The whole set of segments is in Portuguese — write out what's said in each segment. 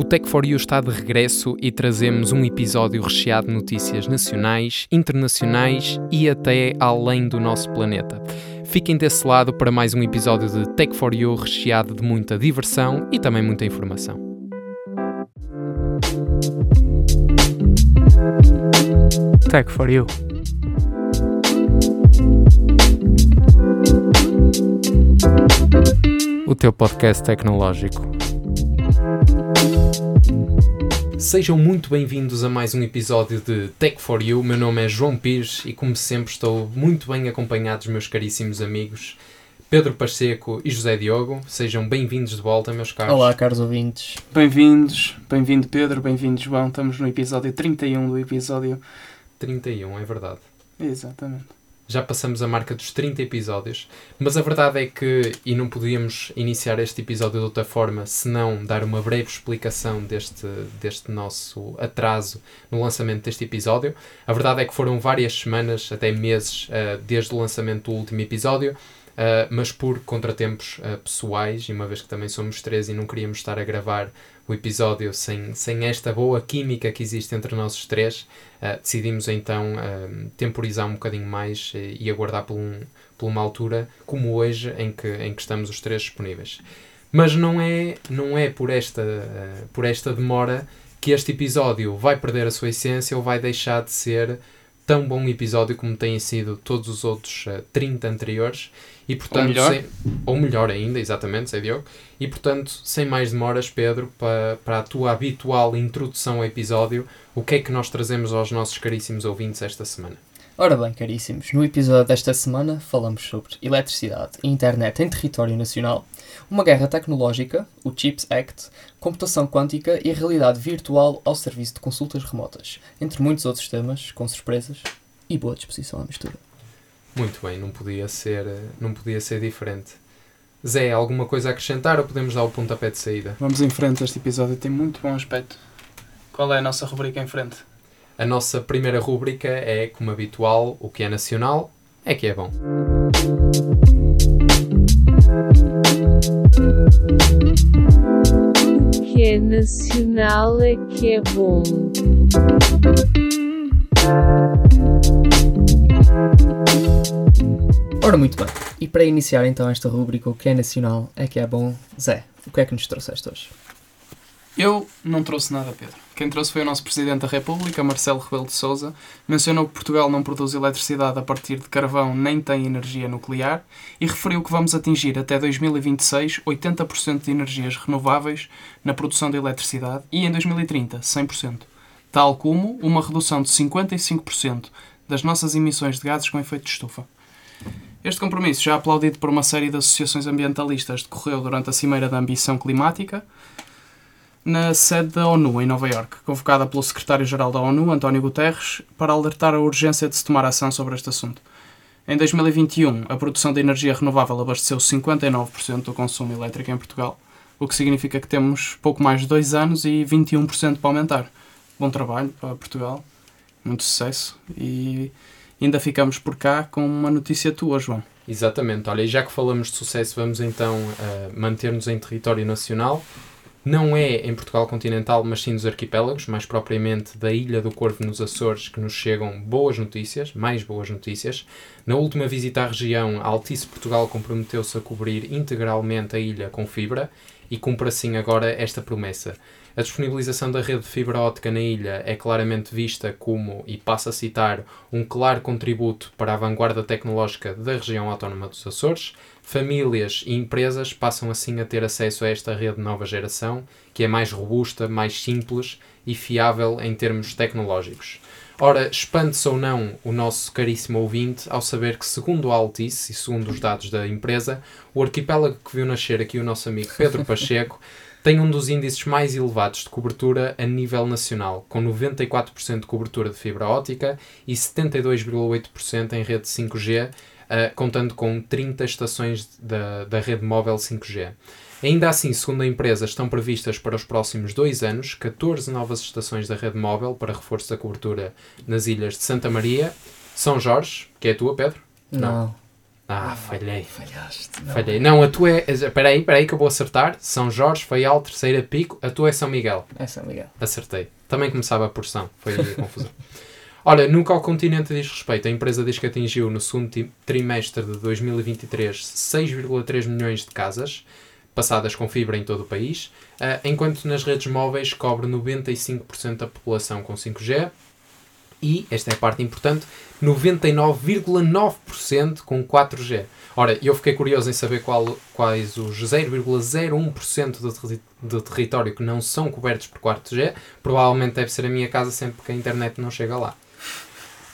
O Tech for You está de regresso e trazemos um episódio recheado de notícias nacionais, internacionais e até além do nosso planeta. Fiquem desse lado para mais um episódio de Tech for You recheado de muita diversão e também muita informação. Tech for You. O teu podcast tecnológico. Sejam muito bem-vindos a mais um episódio de Tech for You. Meu nome é João Pires e, como sempre, estou muito bem acompanhado dos meus caríssimos amigos Pedro Pacheco e José Diogo. Sejam bem-vindos de volta, meus caros. Olá, caros ouvintes. Bem-vindos, bem-vindo Pedro, bem-vindo João. Estamos no episódio 31 do episódio. 31, é verdade. Exatamente. Já passamos a marca dos 30 episódios, mas a verdade é que, e não podíamos iniciar este episódio de outra forma senão dar uma breve explicação deste, deste nosso atraso no lançamento deste episódio. A verdade é que foram várias semanas, até meses, uh, desde o lançamento do último episódio. Uh, mas por contratempos uh, pessoais, e uma vez que também somos três e não queríamos estar a gravar o episódio sem, sem esta boa química que existe entre nós os três, uh, decidimos então temporizar um bocadinho mais e aguardar por, um, por uma altura como hoje em que, em que estamos os três disponíveis. Mas não é, não é por, esta, por esta demora que este episódio vai perder a sua essência ou vai deixar de ser tão bom episódio como têm sido todos os outros uh, 30 anteriores. E, portanto, ou melhor. Sem, ou melhor ainda, exatamente, sei Diogo. E portanto, sem mais demoras, Pedro, para, para a tua habitual introdução ao episódio, o que é que nós trazemos aos nossos caríssimos ouvintes esta semana? Ora bem, caríssimos, no episódio desta semana falamos sobre eletricidade e internet em território nacional, uma guerra tecnológica, o CHIPS Act, computação quântica e a realidade virtual ao serviço de consultas remotas, entre muitos outros temas, com surpresas e boa disposição à mistura. Muito bem, não podia ser, não podia ser diferente. Zé, alguma coisa a acrescentar ou podemos dar o pontapé de saída? Vamos em frente, este episódio tem muito bom aspecto. Qual é a nossa rubrica em frente? A nossa primeira rúbrica é, como habitual, o que é nacional é que é bom. O que é nacional é que é bom. Ora, muito bem. E para iniciar então esta rúbrica, o que é nacional é que é bom, Zé, o que é que nos trouxeste hoje? Eu não trouxe nada, Pedro. Quem trouxe foi o nosso Presidente da República, Marcelo Rebelo de Sousa. Mencionou que Portugal não produz eletricidade a partir de carvão nem tem energia nuclear e referiu que vamos atingir até 2026 80% de energias renováveis na produção de eletricidade e em 2030 100%, tal como uma redução de 55% das nossas emissões de gases com efeito de estufa. Este compromisso, já aplaudido por uma série de associações ambientalistas, decorreu durante a Cimeira da Ambição Climática, na sede da ONU, em Nova Iorque, convocada pelo secretário-geral da ONU, António Guterres, para alertar a urgência de se tomar ação sobre este assunto. Em 2021, a produção de energia renovável abasteceu 59% do consumo elétrico em Portugal, o que significa que temos pouco mais de dois anos e 21% para aumentar. Bom trabalho para Portugal, muito sucesso e ainda ficamos por cá com uma notícia tua, João. Exatamente, olha, e já que falamos de sucesso, vamos então uh, manter-nos em território nacional não é em Portugal continental, mas sim dos arquipélagos, mais propriamente da Ilha do Corvo nos Açores, que nos chegam boas notícias, mais boas notícias. Na última visita à região, a Altice Portugal comprometeu-se a cobrir integralmente a ilha com fibra e cumpre assim agora esta promessa. A disponibilização da rede de fibra óptica na ilha é claramente vista como, e passo a citar, um claro contributo para a vanguarda tecnológica da região autónoma dos Açores. Famílias e empresas passam assim a ter acesso a esta rede de nova geração, que é mais robusta, mais simples e fiável em termos tecnológicos. Ora, espante-se ou não o nosso caríssimo ouvinte ao saber que, segundo a Altice e segundo os dados da empresa, o arquipélago que viu nascer aqui o nosso amigo Pedro Pacheco tem um dos índices mais elevados de cobertura a nível nacional, com 94% de cobertura de fibra óptica e 72,8% em rede 5G, uh, contando com 30 estações da, da rede móvel 5G. Ainda assim, segundo a empresa, estão previstas para os próximos dois anos 14 novas estações da rede móvel para reforço da cobertura nas ilhas de Santa Maria, São Jorge, que é a tua, Pedro? Não. Ah, falhei. Falhaste. não. Falhei. Não, a tua é. Espera aí, espera aí que eu vou acertar. São Jorge, Faial, Terceira Pico. A tua é São Miguel. É São Miguel. Acertei. Também começava por São. Foi a confusão. Olha, que ao continente diz respeito, a empresa diz que atingiu no segundo trimestre de 2023 6,3 milhões de casas passadas com fibra em todo o país, ah, enquanto nas redes móveis cobre 95% da população com 5G e, esta é a parte importante, 99,9% com 4G. Ora, eu fiquei curioso em saber qual- quais os 0,01% do, terri- do território que não são cobertos por 4G. Provavelmente deve ser a minha casa sempre que a internet não chega lá.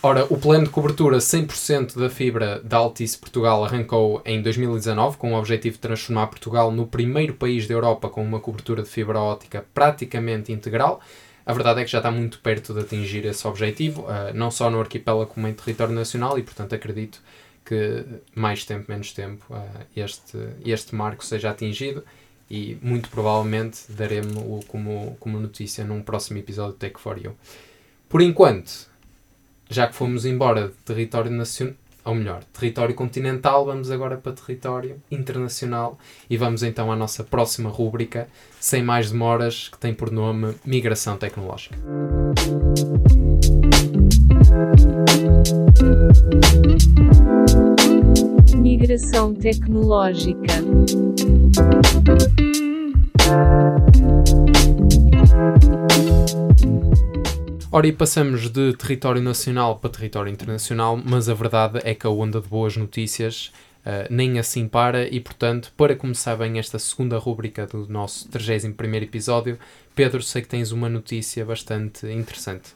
Ora, o plano de cobertura 100% da fibra da Altice Portugal arrancou em 2019 com o objetivo de transformar Portugal no primeiro país da Europa com uma cobertura de fibra óptica praticamente integral. A verdade é que já está muito perto de atingir esse objetivo, ah, não só no arquipélago como em território nacional, e portanto acredito que mais tempo, menos tempo, ah, este, este marco seja atingido e muito provavelmente daremos-o como, como notícia num próximo episódio de Tech for You. Por enquanto, já que fomos embora de território nacional, ou melhor, território continental, vamos agora para território internacional e vamos então à nossa próxima rúbrica, sem mais demoras, que tem por nome Migração Tecnológica. Migração tecnológica. Ora, e passamos de território nacional para território internacional, mas a verdade é que a onda de boas notícias ah, nem assim para, e portanto, para começar bem esta segunda rúbrica do nosso 31 episódio, Pedro, sei que tens uma notícia bastante interessante.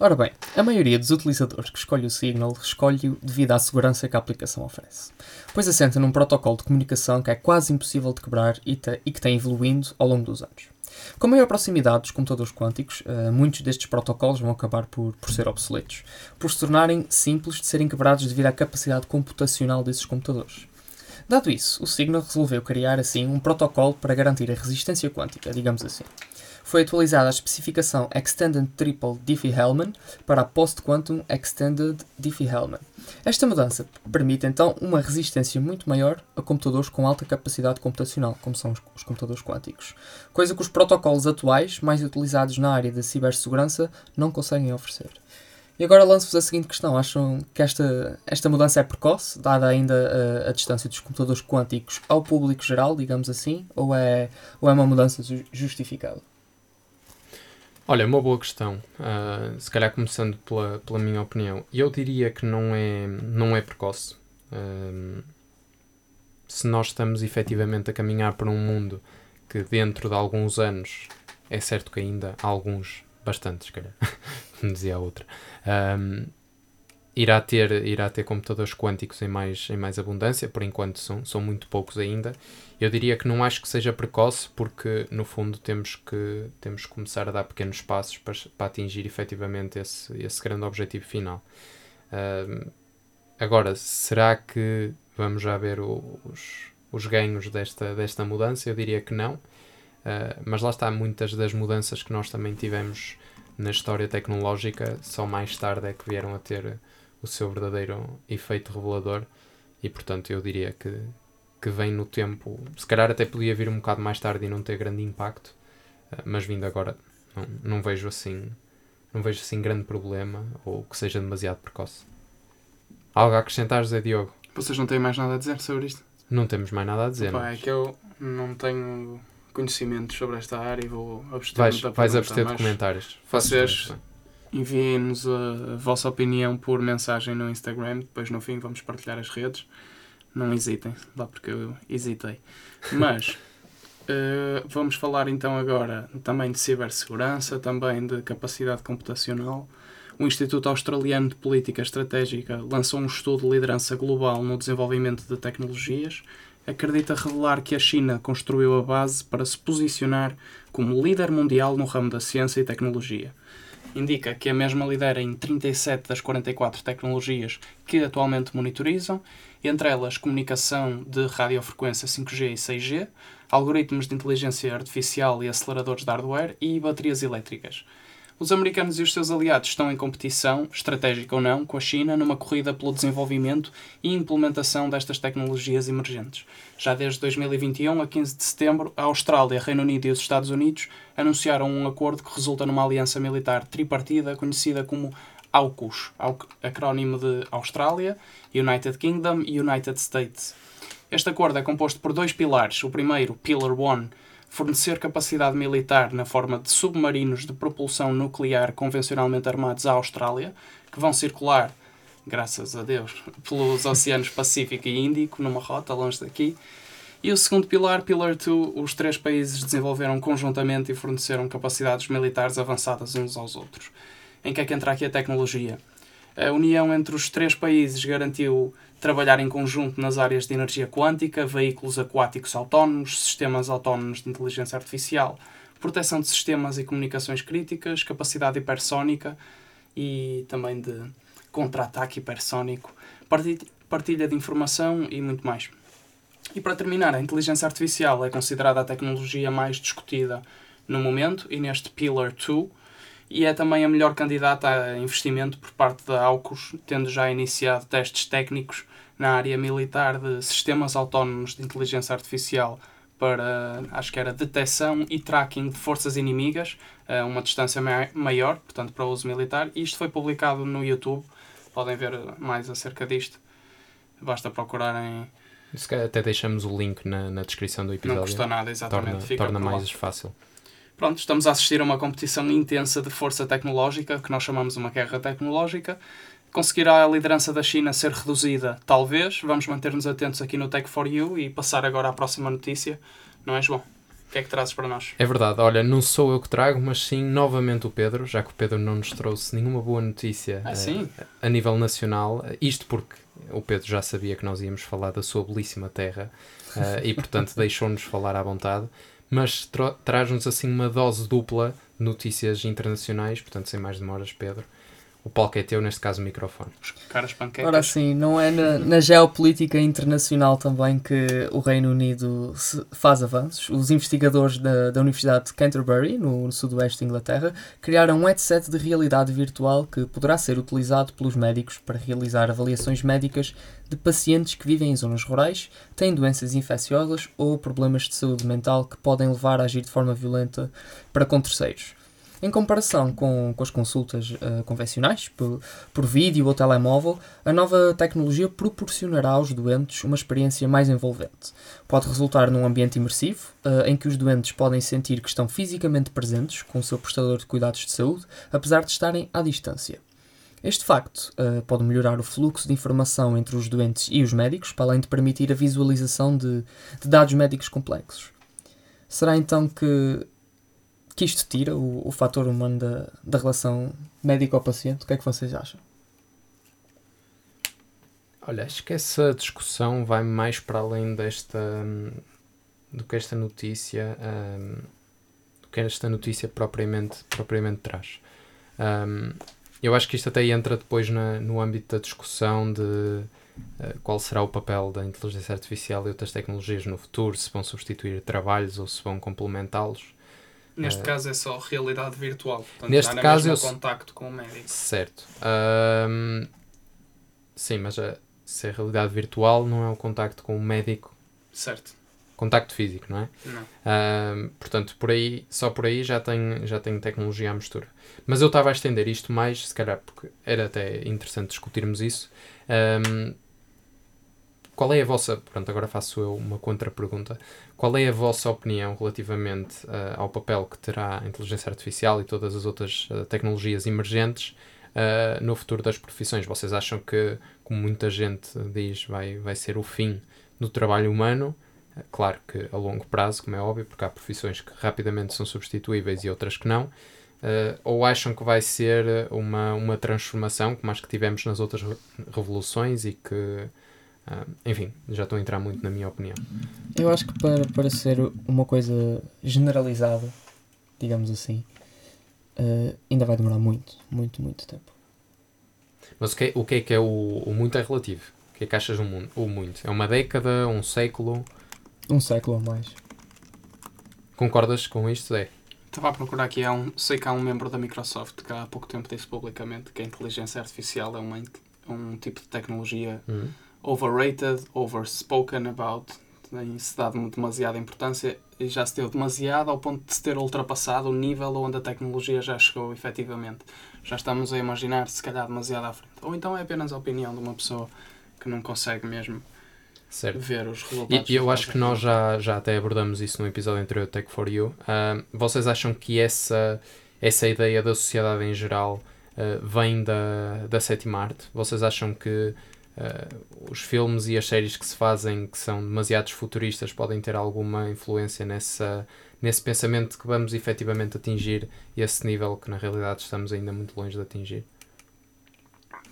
Ora bem, a maioria dos utilizadores que escolhe o Signal escolhe-o devido à segurança que a aplicação oferece, pois assenta num protocolo de comunicação que é quase impossível de quebrar e, te- e que tem evoluindo ao longo dos anos. Com maior proximidade dos computadores quânticos, eh, muitos destes protocolos vão acabar por, por ser obsoletos, por se tornarem simples de serem quebrados devido à capacidade computacional desses computadores. Dado isso, o Signal resolveu criar assim um protocolo para garantir a resistência quântica, digamos assim. Foi atualizada a especificação Extended Triple Diffie-Hellman para a Post-Quantum Extended Diffie-Hellman. Esta mudança permite então uma resistência muito maior a computadores com alta capacidade computacional, como são os, computadores quânticos, coisa que os protocolos atuais, mais utilizados na área da cibersegurança, não conseguem oferecer. E agora lanço-vos a seguinte questão: acham que esta, esta mudança é precoce, dada ainda a, a distância dos computadores quânticos ao público geral, digamos assim, ou é, ou é uma mudança ju- justificada? Olha, uma boa questão. Ah, se calhar começando pela, pela minha opinião. Eu diria que não é, não é precoce. Ahm, se nós estamos efetivamente a caminhar para um mundo que dentro de alguns anos, é certo que ainda há alguns, bastantes, se calhar, como dizia a outra, ahm, irá, ter, irá ter computadores quânticos em mais, em mais abundância, por enquanto são, são muito poucos ainda. Eu diria que não acho que seja precoce, porque no fundo temos que, temos que começar a dar pequenos passos para, para atingir efetivamente esse, esse grande objetivo final. Ahm, agora, será que vamos já ver os, os ganhos desta, desta mudança? Eu diria que não. Ah, mas lá está, muitas das mudanças que nós também tivemos na história tecnológica só mais tarde é que vieram a ter o seu verdadeiro efeito revelador e portanto eu diria que, que vem no tempo, se calhar até podia vir um bocado mais tarde e não ter grande impacto, eh, mas vindo agora não, não vejo assim não vejo assim grande problema ou que seja demasiado precoce. Algo a acrescentar, José Diogo? Vocês não têm mais nada a dizer sobre isto? Não temos mais nada a dizer. Não é é? que eu não tenho conhecimentos sobre esta área e vou abster-me Vais, vais abster de mas comentários. vocês- Enviem-nos a, a vossa opinião por mensagem no Instagram, depois no fim vamos partilhar as redes. Não hesitem, lá porque eu hesitei. Mas eh, vamos falar então agora também de cibersegurança, também de capacidade computacional. O Instituto Australiano de Política Estratégica lançou um estudo de liderança global no desenvolvimento de tecnologias. Acredita revelar que a China construiu a base para se posicionar como líder mundial no ramo da ciência e tecnologia indica que a mesma lidera em 37 das 44 tecnologias que atualmente monitorizam, entre elas comunicação de radiofrequência 5G e 6G, algoritmos de inteligência artificial e aceleradores de hardware e baterias elétricas. Os americanos e os seus aliados estão em competição, estratégica ou não, com a China numa corrida pelo desenvolvimento e implementação destas tecnologias emergentes. Já desde 2021 a 15 de setembro, a Austrália, Reino Unido e os Estados Unidos anunciaram um acordo que resulta numa aliança militar tripartida conhecida como AUKUS, acrónimo de Austrália, United Kingdom e United States. Este acordo é composto por dois pilares. O primeiro, Pillar 1, fornecer capacidade militar na forma de submarinos de propulsão nuclear convencionalmente armados à Austrália, que vão circular, graças a Deus, pelos oceanos Pacífico e Índico, numa rota longe daqui. E o segundo pilar, Pillar 2, os três países desenvolveram conjuntamente e forneceram capacidades militares avançadas uns aos outros. Em que é que entra aqui a tecnologia? A união entre os três países garantiu trabalhar em conjunto nas áreas de energia quântica, veículos aquáticos autónomos, sistemas autónomos de inteligência artificial, proteção de sistemas e comunicações críticas, capacidade hipersónica e também de contra-ataque hipersónico, partilha de informação e muito mais. E para terminar, a inteligência artificial é considerada a tecnologia mais discutida no momento e neste Pillar 2 e é também a melhor candidata a investimento por parte da AUKUS, tendo já iniciado testes técnicos na área militar de sistemas autónomos de inteligência artificial para, acho que era, detecção e tracking de forças inimigas a uma distância maior, portanto para uso militar. E isto foi publicado no YouTube, podem ver mais acerca disto. Basta procurarem. Até deixamos o link na, na descrição do episódio. Não custa nada, exatamente. Torna, torna mais fácil. Pronto, estamos a assistir a uma competição intensa de força tecnológica, que nós chamamos uma guerra tecnológica. Conseguirá a liderança da China ser reduzida? Talvez. Vamos manter-nos atentos aqui no Tech for You e passar agora à próxima notícia. Não é, João? O que é que trazes para nós? É verdade, olha, não sou eu que trago, mas sim novamente o Pedro, já que o Pedro não nos trouxe nenhuma boa notícia ah, uh, a nível nacional. Isto porque o Pedro já sabia que nós íamos falar da sua belíssima terra uh, e, portanto, deixou-nos falar à vontade mas tra traz-nos assim uma dose dupla de notícias internacionais, portanto, sem mais demoras, Pedro. O palco é teu, neste caso o microfone. Caras panquecas. Ora sim, não é na, na, geopolítica internacional também que o Reino Unido faz avanços. Os investigadores da, da Universidade de Canterbury, no, no sudoeste da Inglaterra, criaram um headset de realidade virtual que poderá ser utilizado pelos médicos para realizar avaliações médicas de pacientes que vivem em zonas rurais, têm doenças infecciosas ou problemas de saúde mental que podem levar a agir de forma violenta para com terceiros. Em comparação com, com as consultas uh, convencionais, por, por vídeo ou telemóvel, a nova tecnologia proporcionará aos doentes uma experiência mais envolvente. Pode resultar num ambiente imersivo, uh, em que os doentes podem sentir que estão fisicamente presentes com o seu prestador de cuidados de saúde, apesar de estarem à distância. Este facto uh, pode melhorar o fluxo de informação entre os doentes e os médicos, para além de permitir a visualização de, de dados médicos complexos. Será então que que isto tira o, o fator humano da, da relação médico-paciente? O que é que vocês acham? Olha, acho que essa discussão vai mais para além desta. do que esta notícia. Um, do que esta notícia propriamente, propriamente traz. Um, eu acho que isto até entra depois na, no âmbito da discussão de uh, qual será o papel da inteligência artificial e outras tecnologias no futuro, se vão substituir trabalhos ou se vão complementá-los. Neste uh, caso é só realidade virtual. Portanto, neste caso eu contacto com o médico. Certo. Um, sim, mas a, se é realidade virtual não é o contacto com o médico. Certo. Contacto físico, não é? Não. Um, portanto, por aí, só por aí já tem, já tem tecnologia à mistura. Mas eu estava a estender isto mais, se calhar, porque era até interessante discutirmos isso. Um, qual é a vossa, pronto, agora faço eu uma contra-pergunta, qual é a vossa opinião relativamente uh, ao papel que terá a inteligência artificial e todas as outras uh, tecnologias emergentes uh, no futuro das profissões? Vocês acham que, como muita gente diz, vai, vai ser o fim do trabalho humano? Claro que a longo prazo, como é óbvio, porque há profissões que rapidamente são substituíveis e outras que não. ou acham que vai ser uma, uma transformação, como as que tivemos nas outras revoluções e que Uh, enfim, já estou a entrar muito na minha opinião. Eu acho que para, para ser uma coisa generalizada, digamos assim, uh, ainda vai demorar muito, muito, muito tempo. Mas o que, é, o que é que é o, o muito é relativo? O que é que achas um, o muito? É uma década, um século? Um século ou mais. Concordas com isto, é? Estava a procurar aqui, há um, sei que há um membro da Microsoft que há pouco tempo disse publicamente que a inteligência artificial é uma, um tipo de tecnologia Hum. Overrated, overspoken about, tem-se dado demasiada importância e já se deu demasiado ao ponto de se ter ultrapassado o nível onde a tecnologia já chegou efetivamente. Já estamos a imaginar, se calhar, demasiado à frente. Ou então é apenas a opinião de uma pessoa que não consegue mesmo Certo. ver os resultados. E, eu acho que nós já, já até abordamos isso no episódio anterior do Tech for You. Ah, vocês acham que essa, essa ideia da sociedade em geral ah, vem da, da sétima arte? Vocês acham que ah, os filmes e as séries que se fazem que são demasiados futuristas podem ter alguma influência nessa, nesse pensamento que vamos efetivamente atingir esse nível que na realidade estamos ainda muito longe de atingir?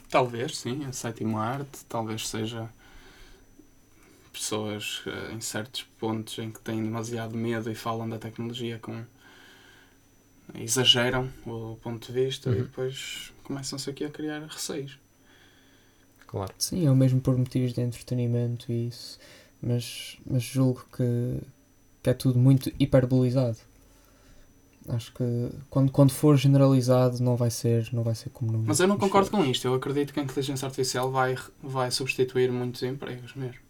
Talvez, sim, a sétima arte, talvez seja pessoas eh, em certos pontos em que têm demasiado medo e falam da tecnologia com exageram o ponto de vista Uhum. e depois começam-se aqui a criar receios. Claro. Sim, é o mesmo por motivos de entretenimento e isso. Mas, mas julgo que, que é tudo muito hiperbolizado. Acho que quando, quando for generalizado não vai ser, não vai ser como no Mas eu não concordo com isto. Eu acredito que a inteligência artificial vai, vai substituir muitos empregos mesmo.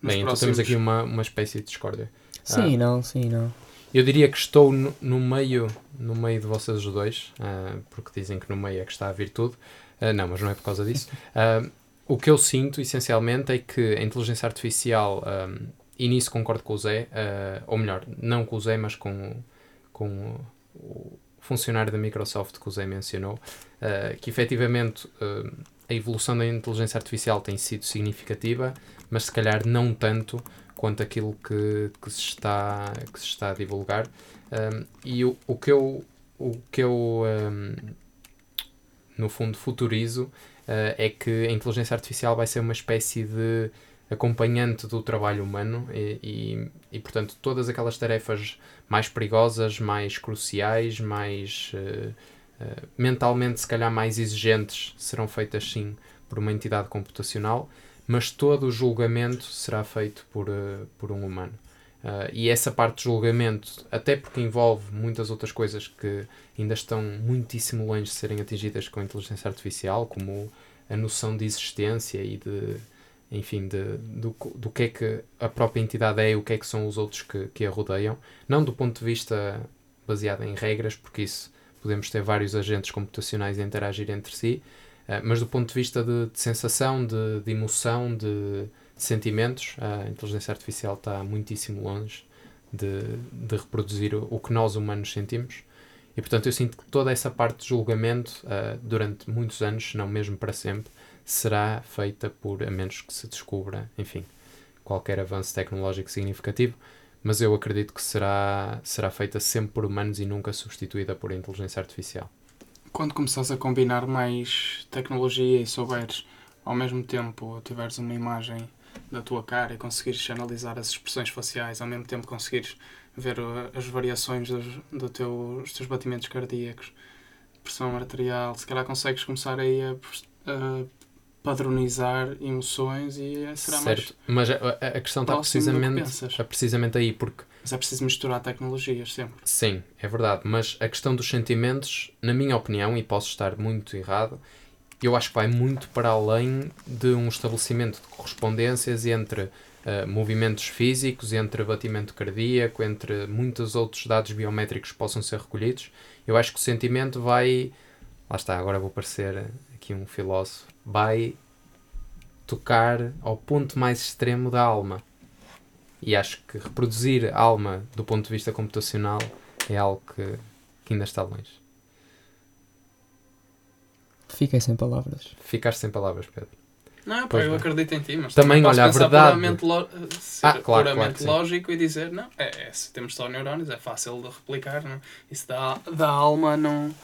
Nos Bem, então próximos- temos aqui uma, uma espécie de discórdia. Sim, não, sim, não. Eu diria que estou no, no meio no meio de vocês os dois, ah, porque dizem que no meio é que está a virtude. Ah, não, mas não é por causa disso. Ah, o que eu sinto, essencialmente, é que a inteligência artificial, ah, e nisso concordo com o Zé, ah, ou melhor, não com o Zé, mas com, com o, funcionário da Microsoft que o Zé mencionou, que efetivamente a evolução da inteligência artificial tem sido significativa, mas se calhar não tanto quanto aquilo que, que, se, está, que se está a divulgar. Um, e o, o que eu, o que eu um, no fundo, futurizo uh, é que a inteligência artificial vai ser uma espécie de acompanhante do trabalho humano e, e, e, portanto, todas aquelas tarefas mais perigosas, mais cruciais, mais uh, uh, mentalmente, se calhar, mais exigentes, serão feitas sim por uma entidade computacional mas todo o julgamento será feito por, uh, por um humano. Uh, e essa parte de julgamento, até porque envolve muitas outras coisas que ainda estão muitíssimo longe de serem atingidas com a inteligência artificial, como a noção de existência e de, enfim, de, do, do que é que a própria entidade é e o que é que são os outros que, que a rodeiam. Não do ponto de vista baseado em regras, porque isso podemos ter vários agentes computacionais a interagir entre si, Uh, mas do ponto de vista de, de sensação, de, de, emoção, de, sentimentos, a inteligência artificial está muitíssimo longe de, de reproduzir o, que nós humanos sentimos. E portanto eu sinto que toda essa parte de julgamento, uh, durante muitos anos, se não mesmo para sempre, será feita por, a menos que se descubra, enfim, qualquer avanço tecnológico significativo, mas eu acredito que será, será feita sempre por humanos e nunca substituída por inteligência artificial. Quando começares a combinar mais tecnologia e souberes ao mesmo tempo tiveres uma imagem da tua cara e conseguires analisar as expressões faciais, ao mesmo tempo conseguires ver as variações dos, do teu, dos teus batimentos cardíacos, pressão arterial, se calhar consegues começar aí a, a padronizar emoções e será certo. mais. Mas a, a questão está precisamente, está precisamente aí, porque mas é preciso misturar tecnologias sempre. Sim, é verdade. Mas a questão dos sentimentos, na minha opinião, e posso estar muito errado, eu acho que vai muito para além de um estabelecimento de correspondências entre uh, movimentos físicos, entre batimento cardíaco, entre muitos outros dados biométricos que possam ser recolhidos. Eu acho que o sentimento vai. Lá está, agora vou parecer aqui um filósofo. Vai tocar ao ponto mais extremo da alma. E acho que reproduzir a alma do ponto de vista computacional é algo que, que ainda está longe. Fiquei sem palavras. Ficaste sem palavras, Pedro. Não, pá, eu bem. acredito em ti, mas também, olha, a verdade. Puramente, lo... ser ah, claro, puramente claro lógico e dizer, não, é, é, se temos só neurónios, é fácil de replicar, não? isso da, da alma não,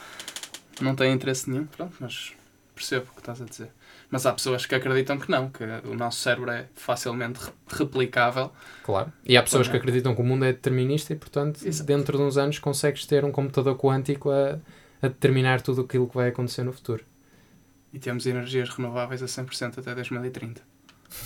não tem interesse nenhum, pronto, mas percebo o que estás a dizer. Mas há pessoas que acreditam que não, que o nosso cérebro é facilmente replicável. Claro. E há pessoas que acreditam que o mundo é determinista e, portanto, Exato. dentro de uns anos consegues ter um computador quântico a, a determinar tudo aquilo que vai acontecer no futuro. E temos energias renováveis a 100% até 2030.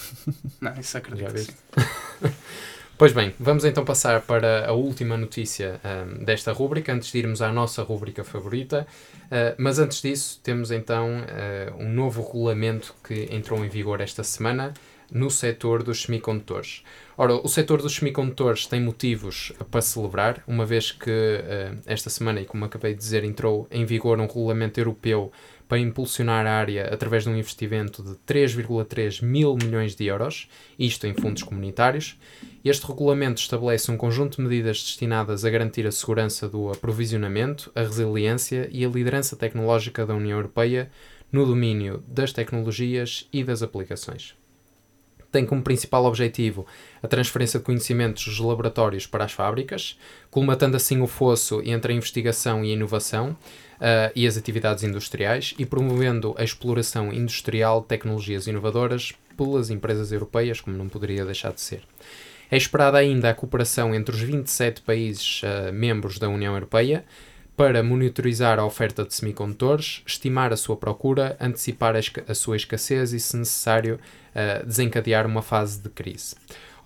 não, isso acredito Já. Pois bem, vamos então passar para a última notícia um, desta rúbrica, antes de irmos à nossa rúbrica favorita. Uh, mas antes disso, temos então uh, um novo regulamento que entrou em vigor esta semana no setor dos semicondutores. Ora, o setor dos semicondutores tem motivos para celebrar, uma vez que uh, esta semana, e como acabei de dizer, entrou em vigor um regulamento europeu para impulsionar a área através de um investimento de 3,3 mil milhões de euros, isto em fundos comunitários. Este regulamento estabelece um conjunto de medidas destinadas a garantir a segurança do aprovisionamento, a resiliência e a liderança tecnológica da União Europeia no domínio das tecnologias e das aplicações tem como principal objetivo a transferência de conhecimentos dos laboratórios para as fábricas, colmatando assim o fosso entre a investigação e a inovação uh, e as atividades industriais e promovendo a exploração industrial de tecnologias inovadoras pelas empresas europeias, como não poderia deixar de ser. É esperada ainda a cooperação entre os 27 países uh, membros da União Europeia para monitorizar a oferta de semicondutores, estimar a sua procura, antecipar a, a sua escassez e, se necessário, uh, desencadear uma fase de crise.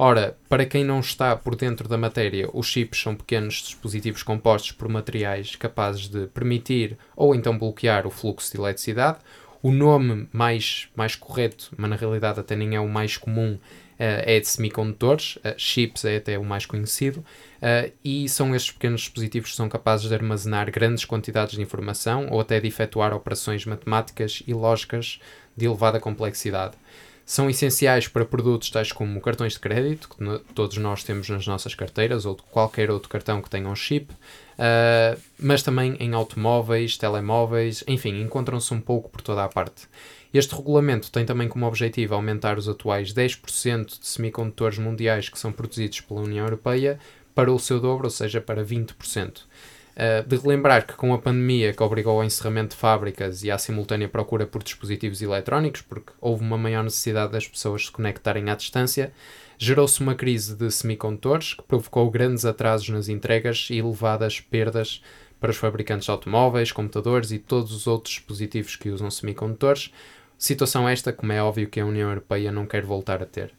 Ora, para quem não está por dentro da matéria, os chips são pequenos dispositivos compostos por materiais capazes de permitir ou então bloquear o fluxo de eletricidade. O nome mais, mais correto, mas na realidade até nem é o mais comum, Uh, é de semicondutores, uh, chips é até o mais conhecido, uh, e são estes pequenos dispositivos que são capazes de armazenar grandes quantidades de informação ou até de efetuar operações matemáticas e lógicas de elevada complexidade são essenciais para produtos tais como cartões de crédito, que todos nós temos nas nossas carteiras, ou qualquer outro cartão que tenha um chip, uh, mas também em automóveis, telemóveis, enfim, encontram-se um pouco por toda a parte. Este regulamento tem também como objetivo aumentar os atuais 10% de semicondutores mundiais que são produzidos pela União Europeia para o seu dobro, ou seja, para 20%. Uh, de relembrar que com a pandemia que obrigou ao encerramento de fábricas e à simultânea procura por dispositivos eletrónicos, porque houve uma maior necessidade das pessoas se conectarem à distância, gerou-se uma crise de semicondutores que provocou grandes atrasos nas entregas e elevadas perdas para os fabricantes de automóveis, computadores e todos os outros dispositivos que usam semicondutores. Situação esta, como é óbvio, que a União Europeia não quer voltar a ter.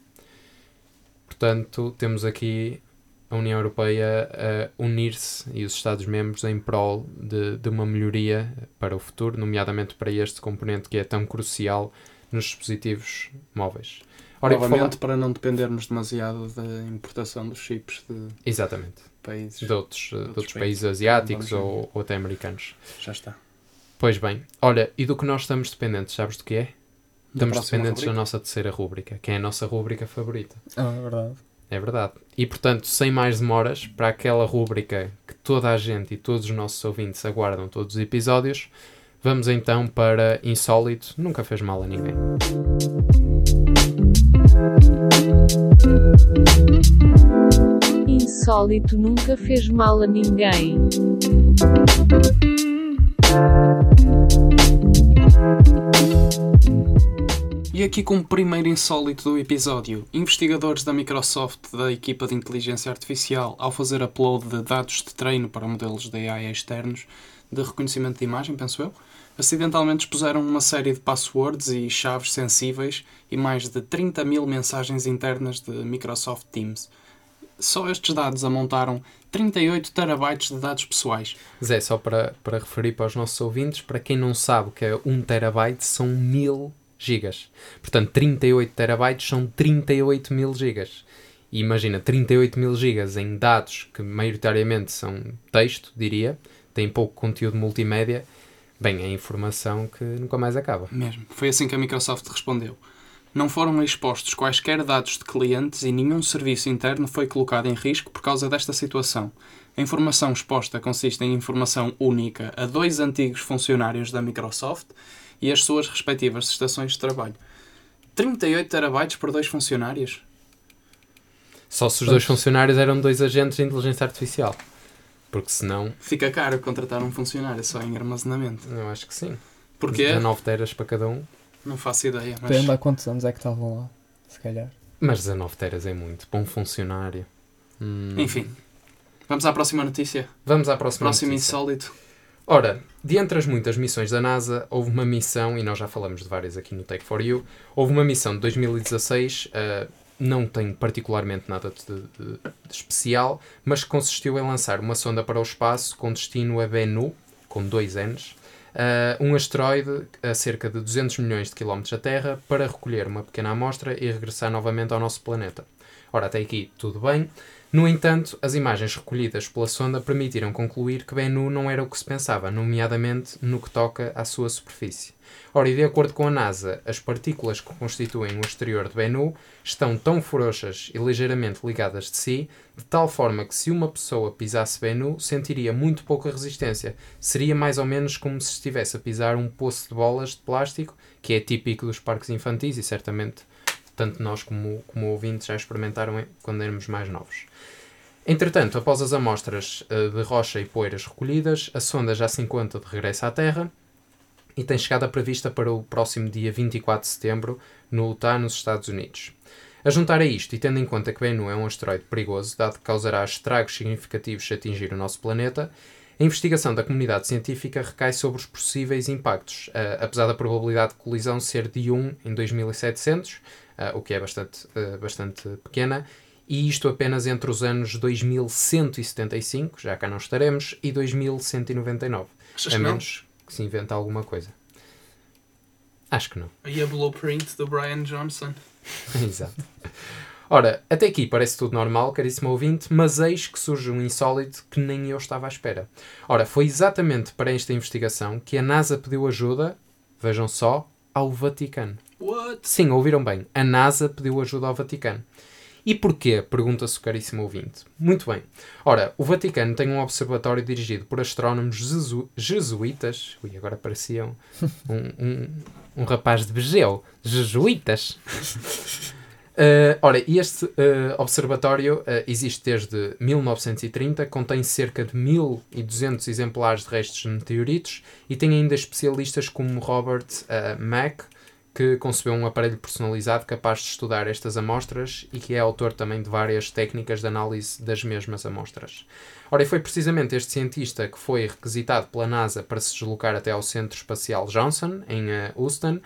Portanto, temos aqui a União Europeia a unir-se e os Estados-membros em prol de, de uma melhoria para o futuro, nomeadamente para este componente que é tão crucial nos dispositivos móveis. Ora, Novamente, falar... para não dependermos demasiado da importação dos chips de Exatamente. países de outros, de outros, outros países, países asiáticos ou, ou até americanos. Já está. Pois bem, olha, e do que nós estamos dependentes, sabes do que é? Estamos dependentes rubrica? da nossa terceira rúbrica, que é a nossa rúbrica favorita. Ah, é verdade. É verdade. E portanto, sem mais demoras, para aquela rúbrica que toda a gente e todos os nossos ouvintes aguardam todos os episódios, vamos então para Insólito Nunca Fez Mal a Ninguém. Insólito nunca fez mal a ninguém. E aqui com o primeiro insólito do episódio, investigadores da Microsoft da equipa de inteligência artificial, ao fazer upload de dados de treino para modelos de AI externos de reconhecimento de imagem, penso eu, acidentalmente expuseram uma série de passwords e chaves sensíveis e mais de 30 mil mensagens internas de Microsoft Teams. Só estes dados amontaram 38 terabytes de dados pessoais. Zé, só para, para referir para os nossos ouvintes, para quem não sabe o que é 1 terabyte, são mil gigas. Portanto, 38 terabytes são 38 mil gigas. E imagina, 38 mil gigas em dados que maioritariamente são texto, diria, tem pouco conteúdo multimédia, bem, é informação que nunca mais acaba. Mesmo. Foi assim que a Microsoft respondeu. Não foram expostos quaisquer dados de clientes e nenhum serviço interno foi colocado em risco por causa desta situação. A informação exposta consiste em informação única a dois antigos funcionários da Microsoft e as suas respectivas estações de trabalho. 38 terabytes por dois funcionários? Só se os dois funcionários eram dois agentes de inteligência artificial. Porque senão. Fica caro contratar um funcionário só em armazenamento. Eu acho que sim. Porquê? 19 teras para cada um. Não faço ideia. Mas... Depende há quantos anos é que estavam lá, se calhar. Mas 19 teras é muito. Para um funcionário. Hum... Enfim. Vamos à próxima notícia. Vamos à próxima Próximo notícia. insólito. Ora, de entre as muitas missões da NASA, houve uma missão, e nós já falamos de várias aqui no Take for You, houve uma missão de 2016 uh, não tem particularmente nada de, de- de especial, mas consistiu em lançar uma sonda para o espaço com destino a Bennu, com dois N's, ah, um asteroide a cerca de 200 milhões de quilómetros da Terra, para recolher uma pequena amostra e regressar novamente ao nosso planeta. Ora, até aqui tudo bem. No entanto, as imagens recolhidas pela sonda permitiram concluir que Bennu não era o que se pensava, nomeadamente no que toca à sua superfície. Ora, e de acordo com a NASA, as partículas que constituem o exterior de Bennu estão tão frouxas e ligeiramente ligadas de si, de tal forma que se uma pessoa pisasse Bennu, sentiria muito pouca resistência. Seria mais ou menos como se estivesse a pisar um poço de bolas de plástico, que é típico dos parques infantis e certamente tanto nós como, como ouvintes já experimentaram quando éramos mais novos. Entretanto, após as amostras eh, de rocha e poeiras recolhidas, a sonda já se encontra de regresso à Terra e tem chegada prevista para o próximo dia 24 de setembro no Utah, nos Estados Unidos. A juntar a isto, e tendo em conta que Bennu é um asteroide perigoso, dado que causará estragos significativos se atingir o nosso planeta, a investigação da comunidade científica recai sobre os possíveis impactos, eh, apesar da probabilidade de colisão ser de 1 em 2700, eh, o que é bastante, eh, bastante pequena, e isto apenas entre os anos 2175, já cá não estaremos, e 2199. Achas a não? menos que se invente alguma coisa. Acho que não. Aí a blueprint do Brian Johnson. Exato. Ora, até aqui parece tudo normal, caríssimo ouvinte, mas eis que surge um insólito que nem eu estava à espera. Ora, foi exatamente para esta investigação que a NASA pediu ajuda, vejam só, ao Vaticano. Sim, ouviram bem. A NASA pediu ajuda ao Vaticano. E porquê? Pergunta-se o caríssimo ouvinte. Muito bem. Ora, o Vaticano tem um observatório dirigido por astrónomos jesu- jesuítas. Ui, agora parecia um, um, um rapaz de Begeu. Jesuítas. Uh, ora, este uh, observatório uh, existe desde 1930, contém cerca de 1200 exemplares de restos de meteoritos e tem ainda especialistas como Robert Mack, que concebeu um aparelho personalizado capaz de estudar estas amostras e que é autor também de várias técnicas de análise das mesmas amostras. Ora, e foi precisamente este cientista que foi requisitado pela NASA para se deslocar até ao Centro Espacial Johnson, em uh, Houston,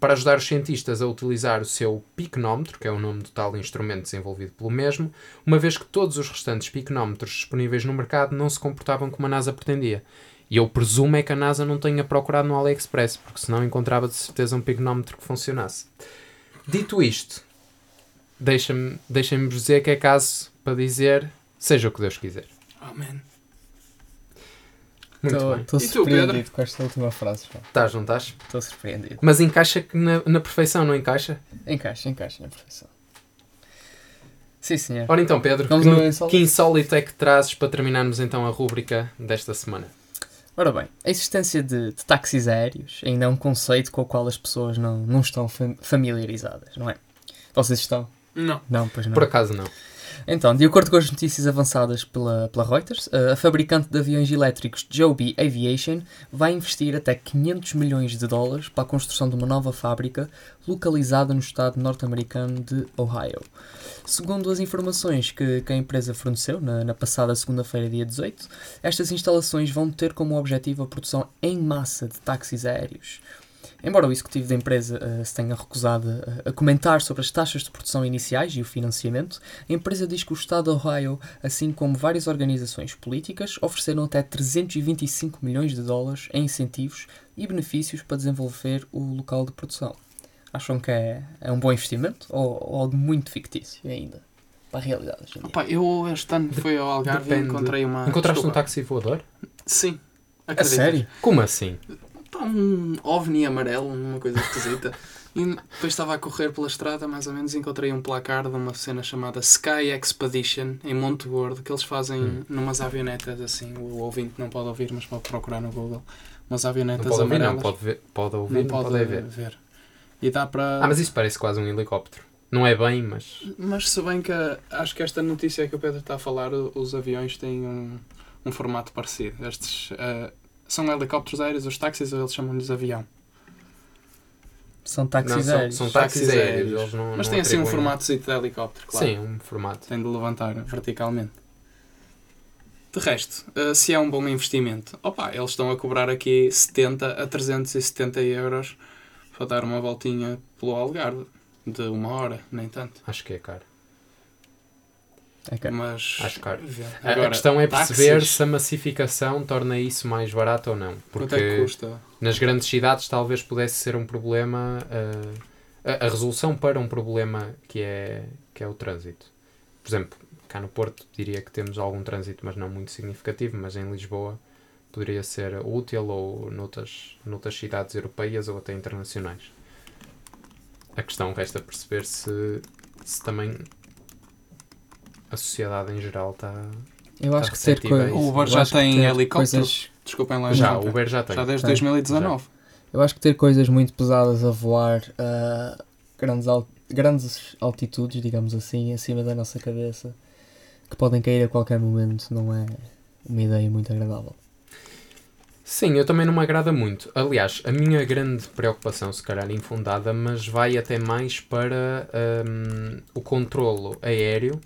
para ajudar os cientistas a utilizar o seu picnómetro, que é o nome do tal instrumento desenvolvido pelo mesmo, uma vez que todos os restantes picnómetros disponíveis no mercado não se comportavam como a NASA pretendia. E eu presumo é que a NASA não tenha procurado no AliExpress, porque senão encontrava de certeza um picnómetro que funcionasse. Dito isto, deixa-me deixem-me dizer que é caso para dizer seja o que Deus quiser. Amen. Muito Estou bem. estou E tu, surpreendido Pedro? com esta última frase. Estás, não estás? Estou surpreendido. Mas encaixa que na, na perfeição, não encaixa? Encaixa, encaixa na perfeição. Sim, senhor. Ora então, Pedro, que, no- insólito? que insólito é que trazes para terminarmos então a rúbrica desta semana? Ora bem, a existência de, de táxis aéreos ainda é um conceito com o qual as pessoas não, não estão fam- familiarizadas, não é? Vocês estão? Não. Não, pois não. Por acaso não. Então, de acordo com as notícias avançadas pela, pela Reuters, a fabricante de aviões elétricos Joby Aviation vai investir até 500 milhões de dólares para a construção de uma nova fábrica localizada no estado norte-americano de Ohio. Segundo as informações que, que a empresa forneceu na, na passada segunda-feira, dia 18, estas instalações vão ter como objetivo a produção em massa de táxis aéreos. Embora o executivo da empresa eh, se tenha recusado a, a comentar sobre as taxas de produção iniciais e o financiamento, a empresa diz que o Estado de Ohio, assim como várias organizações políticas, ofereceram até 325 milhões de dólares em incentivos e benefícios para desenvolver o local de produção. Acham que é, é um bom investimento ou, ou algo muito fictício ainda para a realidade hoje em dia? Opa, eu este ano fui ao Algarve Depende. e encontrei uma. Encontraste um Desculpa. táxi voador? Sim. A sério? Como assim? Pá, um ovni amarelo, uma coisa esquisita. E depois estava a correr pela estrada, mais ou menos, e encontrei um placar de uma cena chamada Sky Expedition, em Monte Gordo, que eles fazem Hum. numas avionetas assim. O ouvinte não pode ouvir, mas pode procurar no Google. Umas Não avionetas pode ouvir, não. Pode, ver, pode ouvir, Não não, pode, pode, ver. ver. E dá para. Ah, mas isso parece quase um helicóptero. Não é bem, mas. Mas se bem que acho que esta notícia que o Pedro está a falar, os aviões têm um, um formato parecido. Estes eh, são helicópteros aéreos, os táxis, eles chamam-lhes avião. São táxis não, são, aéreos. são táxis, Táxis aéreos. aéreos. Eles não, Mas não tem assim um formato de helicóptero, claro. Sim, um formato. Tem de levantar verticalmente. De resto, eh, se é um bom investimento, opa, eles estão a cobrar aqui 70 a 370 euros para dar uma voltinha pelo Algarve. de uma hora, nem tanto. Acho que é caro. É que- Mas. Acho caro. A- a Agora, questão é perceber táxis, se a massificação torna isso mais barato ou não. Quanto é que Porque custa? nas grandes cidades talvez pudesse ser um problema. ah, a, a resolução para um problema que é, que é o trânsito. Por exemplo, cá no Porto diria que temos algum trânsito, mas não muito significativo, mas em Lisboa poderia ser útil ou noutras, noutras cidades europeias ou até internacionais. A questão resta perceber se, se também a sociedade em geral está. Eu acho que ter receptiva a coisas. isso. O Uber já tem ter helicópteros? coisas- Desculpem lá. Já, o Uber já tem. Já desde Tem. 2019. Eu acho que ter coisas muito pesadas a voar a grandes, al- grandes altitudes, digamos assim, acima da nossa cabeça, que podem cair a qualquer momento, não é uma ideia muito agradável. Sim, eu também não me agrada muito. Aliás, a minha grande preocupação, se calhar infundada, mas vai até mais para hum, o controlo aéreo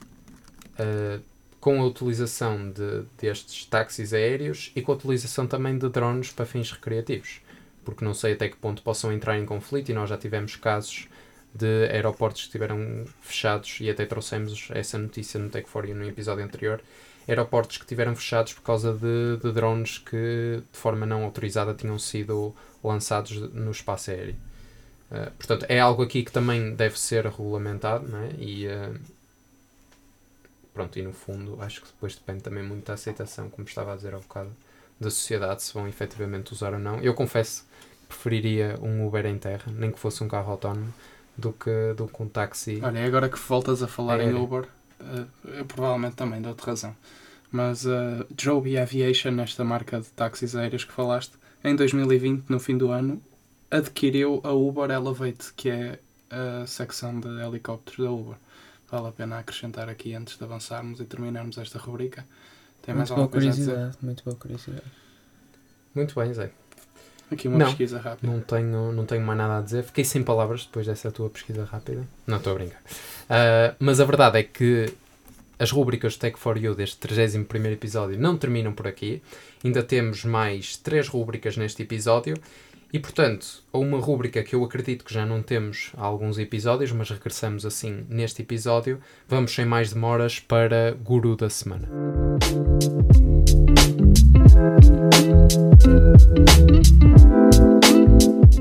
uh, com a utilização de, destes táxis aéreos e com a utilização também de drones para fins recreativos. Porque não sei até que ponto possam entrar em conflito e nós já tivemos casos de aeroportos que estiveram fechados e até trouxemos essa notícia no Tech for You no episódio anterior aeroportos que tiveram fechados por causa de, de drones que de forma não autorizada tinham sido lançados no espaço aéreo. Uh, portanto, é algo aqui que também deve ser regulamentado, é? E, uh, pronto, e no fundo, acho que depois depende também muito da aceitação, como estava a dizer há bocado, da sociedade, se vão efetivamente usar ou não. Eu confesso que preferiria um Uber em terra, nem que fosse um carro autónomo, do que, do que um táxi. Olha, agora que voltas a falar em Aéreo. Uber, eh, eu provavelmente também dou-te razão. Mas a Joby Aviation, esta marca de táxis aéreos que falaste, em 2020, no fim do ano, adquiriu a Uber Elevate, que é a secção de helicópteros da Uber. Vale a pena acrescentar aqui antes de avançarmos e terminarmos esta rubrica. Tem mais muito boa alguma coisa a dizer? curiosidade, muito boa curiosidade. Muito bem, Zé. Aqui uma Não. pesquisa rápida. Não tenho, não tenho mais nada a dizer. Fiquei sem palavras depois dessa tua pesquisa rápida. Não estou a brincar. Ah, mas a verdade é que as rubricas Tech for You deste 31 episódio não terminam por aqui. Ainda temos mais três rubricas neste episódio. E, portanto, a uma rúbrica que eu acredito que já não temos há alguns episódios, mas regressamos assim neste episódio, vamos sem mais demoras para Guru da Semana.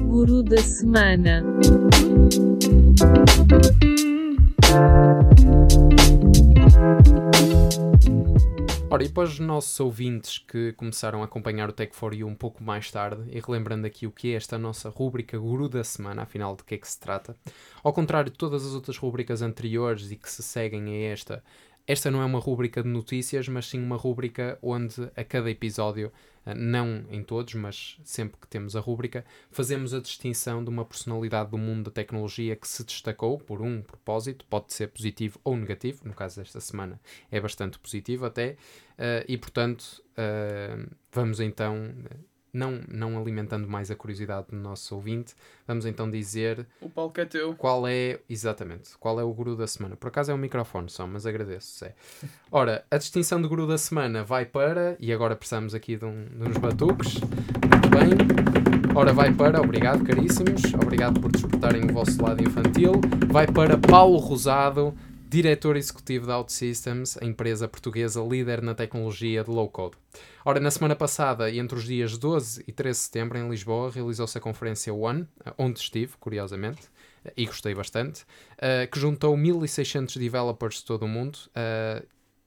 Guru da semana. Ora, e para os nossos ouvintes que começaram a acompanhar o Tech for You um pouco mais tarde, e relembrando aqui o que é esta nossa rúbrica Guru da Semana, afinal de que é que se trata, ao contrário de todas as outras rúbricas anteriores e que se seguem a esta, esta não é uma rúbrica de notícias, mas sim uma rúbrica onde a cada episódio, eh, não em todos, mas sempre que temos a rúbrica, fazemos a distinção de uma personalidade do mundo da tecnologia que se destacou por um propósito, pode ser positivo ou negativo, no caso desta semana é bastante positivo até, eh, e portanto eh, vamos então, não, não alimentando mais a curiosidade do nosso ouvinte, vamos então dizer O palco é teu. qual é, exatamente, qual é o guru da semana. Por acaso é um microfone só, mas agradeço, Zé. Ora, a distinção de guru da semana vai para, e agora precisamos aqui de, um, de uns batuques, muito bem. Ora, vai para, obrigado caríssimos, obrigado por despertarem o vosso lado infantil, vai para Paulo Rosado, diretor executivo da OutSystems, a empresa portuguesa líder na tecnologia de low-code. Ora, na semana passada, entre os dias 12 e 13 de setembro, em Lisboa, realizou-se a conferência One, onde estive, curiosamente, e gostei bastante, eh, que juntou 1.600 developers de todo o mundo, eh,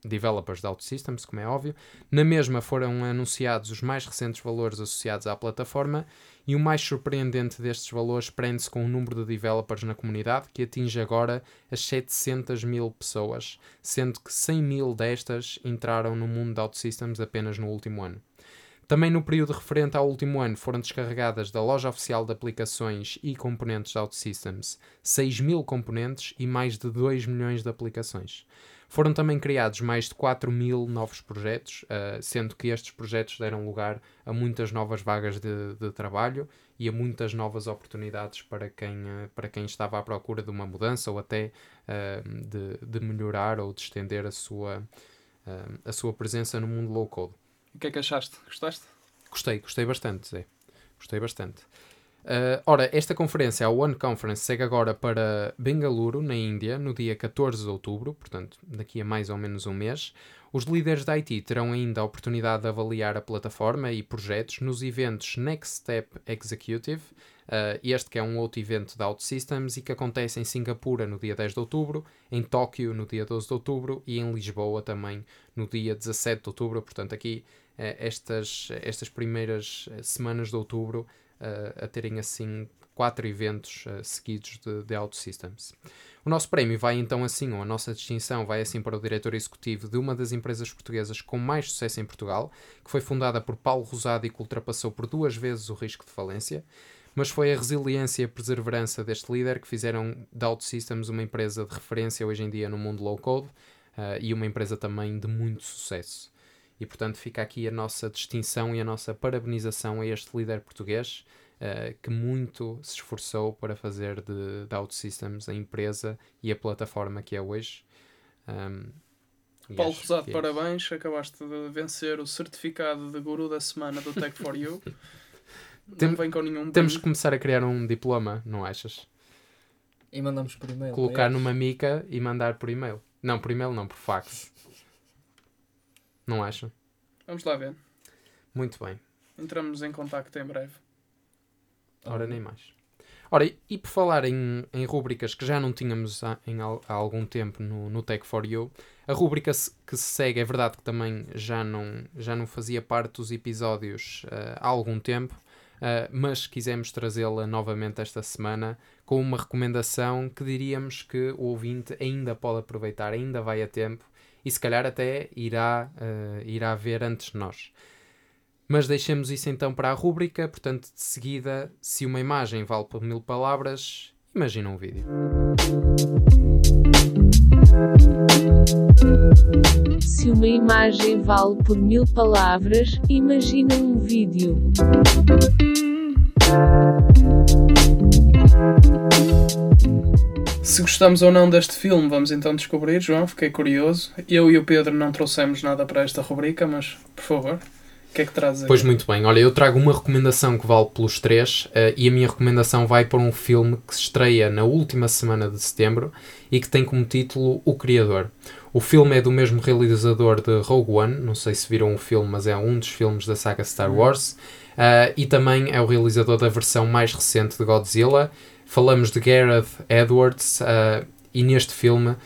developers da OutSystems, como é óbvio. Na mesma foram anunciados os mais recentes valores associados à plataforma e o mais surpreendente destes valores prende-se com o número de developers na comunidade, que atinge agora as 700 mil pessoas, sendo que 100 mil destas entraram no mundo da OutSystems apenas no último ano. Também no período referente ao último ano foram descarregadas da loja oficial de aplicações e componentes da OutSystems 6 mil componentes e mais de 2 milhões de aplicações. Foram também criados mais de 4 mil novos projetos, uh, sendo que estes projetos deram lugar a muitas novas vagas de, de trabalho e a muitas novas oportunidades para quem, uh, para quem estava à procura de uma mudança ou até uh, de, de melhorar ou de estender a sua, a sua presença no mundo low-code. O que é que achaste? Gostaste? Gostei, gostei bastante, Zé. Gostei bastante. Uh, ora, esta conferência, a One Conference, segue agora para Bengaluru, na Índia, no dia 14 de outubro, portanto, daqui a mais ou menos um mês. Os líderes da IT terão ainda a oportunidade de avaliar a plataforma e projetos nos eventos Next Step Executive, uh, este que é um outro evento da OutSystems e que acontece em Singapura no dia 10 de outubro, em Tóquio no dia 12 de outubro e em Lisboa também no dia 17 de outubro. Portanto, aqui uh, estas, estas primeiras semanas de outubro a terem assim quatro eventos uh, seguidos de, de. O nosso prémio vai então assim, ou a nossa distinção vai assim para o diretor executivo de uma das empresas portuguesas com mais sucesso em Portugal, que foi fundada por Paulo Rosado e que ultrapassou por duas vezes o risco de falência, mas foi a resiliência e a perseverança deste líder que fizeram da OutSystems uma empresa de referência hoje em dia no mundo low-code uh, e uma empresa também de muito sucesso. E portanto fica aqui a nossa distinção e a nossa parabenização a este líder português uh, que muito se esforçou para fazer de, de OutSystems a empresa e a plataforma que é hoje. Um, Paulo Rosado, é parabéns, acabaste de vencer o certificado de guru da semana do Tech for You. Tem, não vem com nenhum Temos que começar a criar um diploma, não achas? E mandamos por e-mail. Colocar numa mica e mandar por e-mail. Não, por e-mail não, por fax. Não acham? Vamos lá ver. Muito bem. Entramos em contacto em breve. Ora, nem mais. Ora, e, por falar em, em rúbricas que já não tínhamos há, em, há algum tempo no, no Tech for You, a rúbrica que se segue, é verdade que também já não, já não fazia parte dos episódios uh, há algum tempo, uh, mas quisemos trazê-la novamente esta semana com uma recomendação que diríamos que o ouvinte ainda pode aproveitar, ainda vai a tempo e se calhar até irá, uh, irá ver antes de nós. Mas deixemos isso então para a rúbrica, portanto, de seguida, se uma imagem vale por mil palavras, imagina um vídeo. Se uma imagem vale por mil palavras, imagina um vídeo. Se gostamos ou não deste filme, vamos então descobrir, João. Fiquei curioso. Eu e o Pedro não trouxemos nada para esta rubrica, mas por favor, o que é que trazes? Pois muito bem, olha, eu trago uma recomendação que vale pelos três uh, e a minha recomendação vai para um filme que se estreia na última semana de setembro e que tem como título O Criador. O filme é do mesmo realizador de Rogue One, não sei se viram o filme, mas é um dos filmes da saga Star uhum. Wars, uh, e também é o realizador da versão mais recente de Godzilla, Falamos de Gareth Edwards uh, e neste filme uh,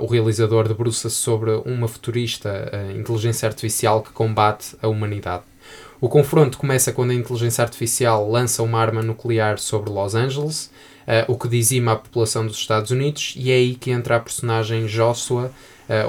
o realizador debruça-se sobre uma futurista inteligência artificial que combate a humanidade. O confronto começa quando a inteligência artificial lança uma arma nuclear sobre Los Angeles, o que dizima a população dos Estados Unidos, e é aí que entra a personagem Joshua,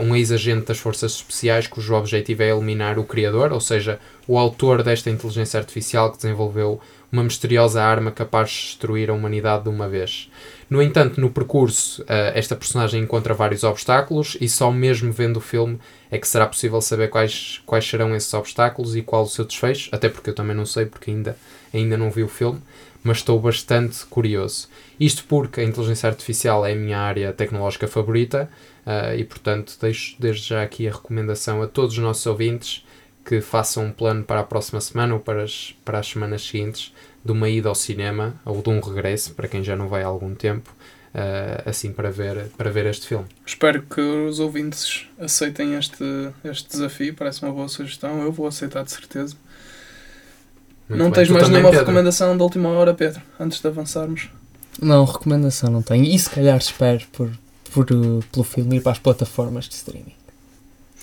um ex-agente das Forças Especiais cujo objetivo é eliminar o criador, ou seja, o autor desta inteligência artificial que desenvolveu uma misteriosa arma capaz de destruir a humanidade de uma vez. No entanto, no percurso, uh, esta personagem encontra vários obstáculos e só mesmo vendo o filme é que será possível saber quais, quais serão esses obstáculos e qual o seu desfecho, até porque eu também não sei, porque ainda, ainda não vi o filme, mas estou bastante curioso. Isto porque a inteligência artificial é a minha área tecnológica favorita uh, e, portanto, deixo desde já aqui a recomendação a todos os nossos ouvintes que façam um plano para a próxima semana ou para as, para as semanas seguintes de uma ida ao cinema ou de um regresso, para quem já não vai há algum tempo, uh, assim para ver, para ver este filme. Espero que os ouvintes aceitem este, este desafio, parece uma boa sugestão, eu vou aceitar de certeza. Muito não bem. tens tu mais nenhuma Pedro? recomendação da última hora, Pedro, antes de avançarmos? Não, recomendação não tenho. E se calhar espero por, por, pelo filme ir para as plataformas de streaming.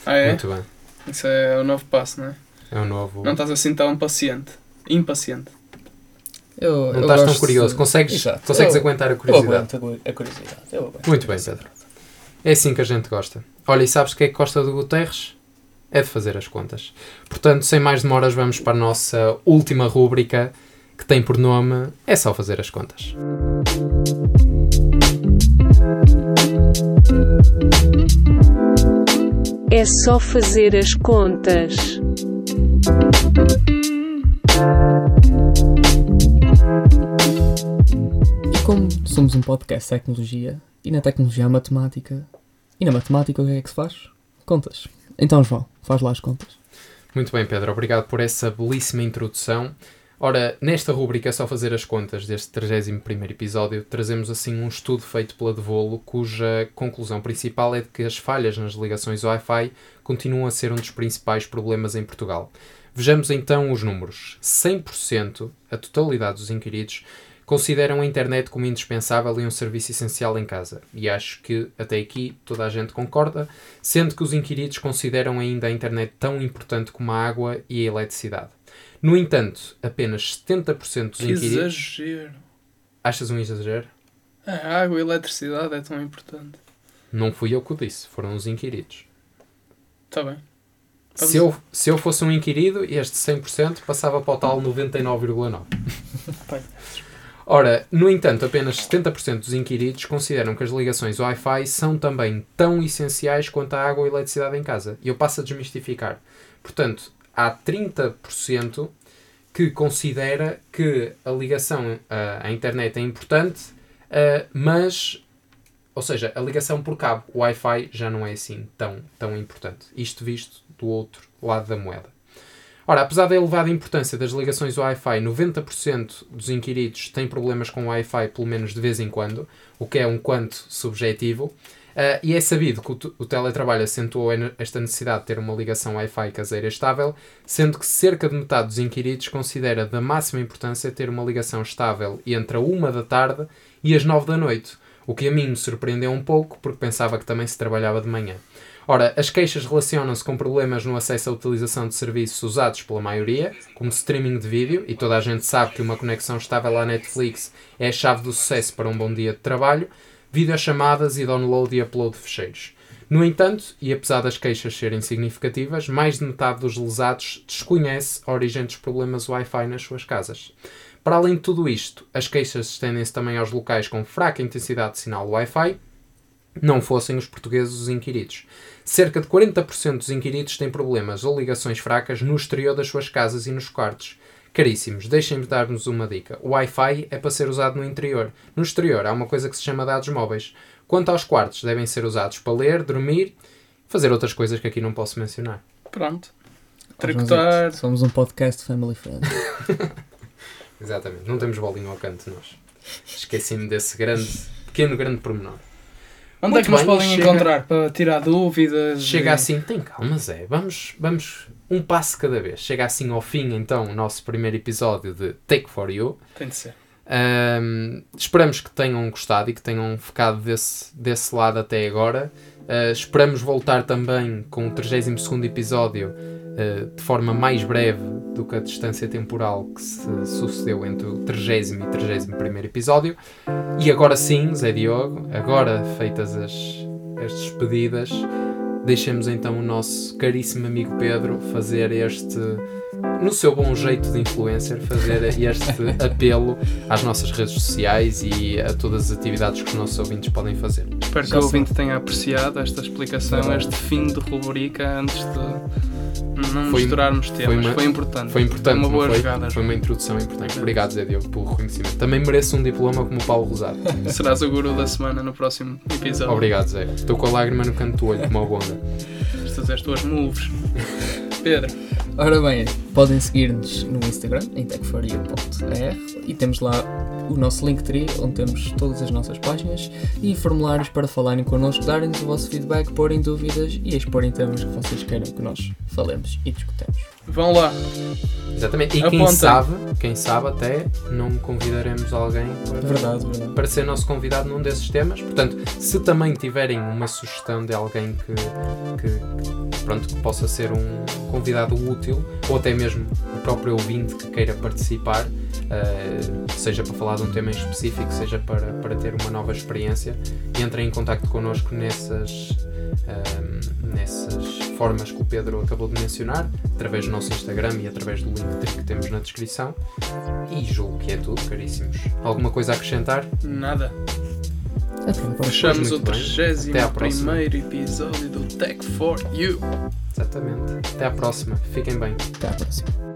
Ah, é? Muito bem. Isso é o novo passo, não é? É o novo. Não estás assim tão paciente. Impaciente. Eu, não eu estás tão curioso. Consegues, consegues eu, aguentar a curiosidade? Eu aguento a curiosidade. Eu aguento Muito bem, Pedro. É assim que a gente gosta. Olha, e sabes o que é que gosta do Guterres? É de fazer as contas. Portanto, sem mais demoras, vamos para a nossa última rúbrica que tem por nome É só fazer as contas. É só fazer as contas. E como somos um podcast de tecnologia, e na tecnologia há matemática, e na matemática o que é que se faz? Contas. Então, João, faz lá as contas. Muito bem, Pedro. Obrigado por essa belíssima introdução. Ora, nesta rubrica, só fazer as contas deste 31 episódio, trazemos assim um estudo feito pela Devolo, cuja conclusão principal é de que as falhas nas ligações Wi-Fi continuam a ser um dos principais problemas em Portugal. Vejamos então os números. 100%, a totalidade dos inquiridos, consideram a internet como indispensável e um serviço essencial em casa. E acho que até aqui toda a gente concorda, sendo que os inquiridos consideram ainda a internet tão importante como a água e a eletricidade. No entanto, apenas 70% dos Que inquiridos. exagero. Achas um exagero? A água e a eletricidade é tão importante. Não fui eu que o disse, foram os inquiridos. Está bem. Vamos- Se eu, se eu fosse um inquirido, este 100% passava para o tal 99,9%. Bem. Ora, no entanto, apenas 70% dos inquiridos consideram que as ligações Wi-Fi são também tão essenciais quanto a água e a eletricidade em casa. E eu passo a desmistificar. Portanto, há 30% que considera que a ligação ah, à internet é importante, ah, mas, ou seja, a ligação por cabo, o Wi-Fi, já não é assim tão, tão importante. Isto visto do outro lado da moeda. Ora, apesar da elevada importância das ligações Wi-Fi, 90% dos inquiridos têm problemas com o Wi-Fi pelo menos de vez em quando, o que é um quanto subjetivo. Ah, e é sabido que o, o teletrabalho acentuou en- esta necessidade de ter uma ligação Wi-Fi caseira estável, sendo que cerca de metade dos inquiridos considera da máxima importância ter uma ligação estável entre a 1 da tarde e as 9 da noite, o que a mim me surpreendeu um pouco porque pensava que também se trabalhava de manhã. Ora, as queixas relacionam-se com problemas no acesso à utilização de serviços usados pela maioria, como streaming de vídeo, e toda a gente sabe que uma conexão estável à Netflix é a chave do sucesso para um bom dia de trabalho, videochamadas e download e upload de fecheiros. No entanto, e apesar das queixas serem significativas, mais de metade dos lesados desconhece a origem dos problemas Wi-Fi nas suas casas. Para além de tudo isto, as queixas estendem-se também aos locais com fraca intensidade de sinal Wi-Fi, não fossem os portugueses os inquiridos. Cerca de 40% dos inquiridos têm problemas ou ligações fracas no exterior das suas casas e nos quartos. Caríssimos, deixem-me dar-vos uma dica. O Wi-Fi é para ser usado no interior. No exterior há uma coisa que se chama dados móveis. Quanto aos quartos, devem ser usados para ler, dormir, fazer outras coisas que aqui não posso mencionar. Pronto. Tricotar. Somos um podcast family friendly. Exatamente, não temos bolinho ao canto nós. Esqueci-me desse grande, pequeno, grande pormenor. Onde Muito é que nos podem chega- encontrar para tirar dúvidas? Chega e- assim, tem calma, Zé. Vamos, vamos um passo cada vez. Chega assim ao fim, então, o nosso primeiro episódio de Take for You. Tem de ser. Ahm, esperamos que tenham gostado e que tenham ficado desse, desse lado até agora. Ah, esperamos voltar também com o 32 episódio ah, de forma mais breve do que a distância temporal que se sucedeu entre o 30 e 31 episódio. E agora sim, Zé Diogo, agora feitas as, as despedidas, deixemos então o nosso caríssimo amigo Pedro fazer este, no seu bom jeito de influencer, fazer este apelo às nossas redes sociais e a todas as atividades que os nossos ouvintes podem fazer. Espero que o ouvinte tenha apreciado esta explicação, este fim de rubrica antes de não Foi- misturarmos temas. uma- Foi, importante. Foi importante, uma boa foi? jogada. Foi uma introdução importante. Obrigado, Zé Diogo, pelo reconhecimento. Também mereço um diploma como o Paulo Rosado. Serás o guru da semana no próximo episódio. Obrigado, Zé. Estou com a lágrima no canto do olho, como a bonda. Estas as tuas moves. Pedro, Ora bem, podem seguir-nos no Instagram, em techforyou.er e temos lá o nosso Linktree, onde temos todas as nossas páginas e formulários para falarem connosco, darem-nos o vosso feedback, porem dúvidas e exporem temas que vocês queiram que nós falemos e discutamos. Vão lá. Exatamente. E quem sabe, quem sabe até não convidaremos alguém para, Verdade, verdade. para ser nosso convidado num desses temas. Portanto, se também tiverem uma sugestão de alguém que, que, pronto, que possa ser um convidado útil, ou até mesmo o próprio ouvinte que queira participar, eh, seja para falar de um tema em específico, seja para, para ter uma nova experiência, entrem em contacto connosco nessas, ehm, nessas formas que o Pedro acabou de mencionar, através do nosso Instagram e através do link que temos na descrição. E julgo que é tudo, caríssimos. Alguma coisa a acrescentar? Nada. Fechamos o muito bem. Até à próxima. 31 episódio do Tech for You. Exatamente. Até à próxima. Fiquem bem. Até à próxima.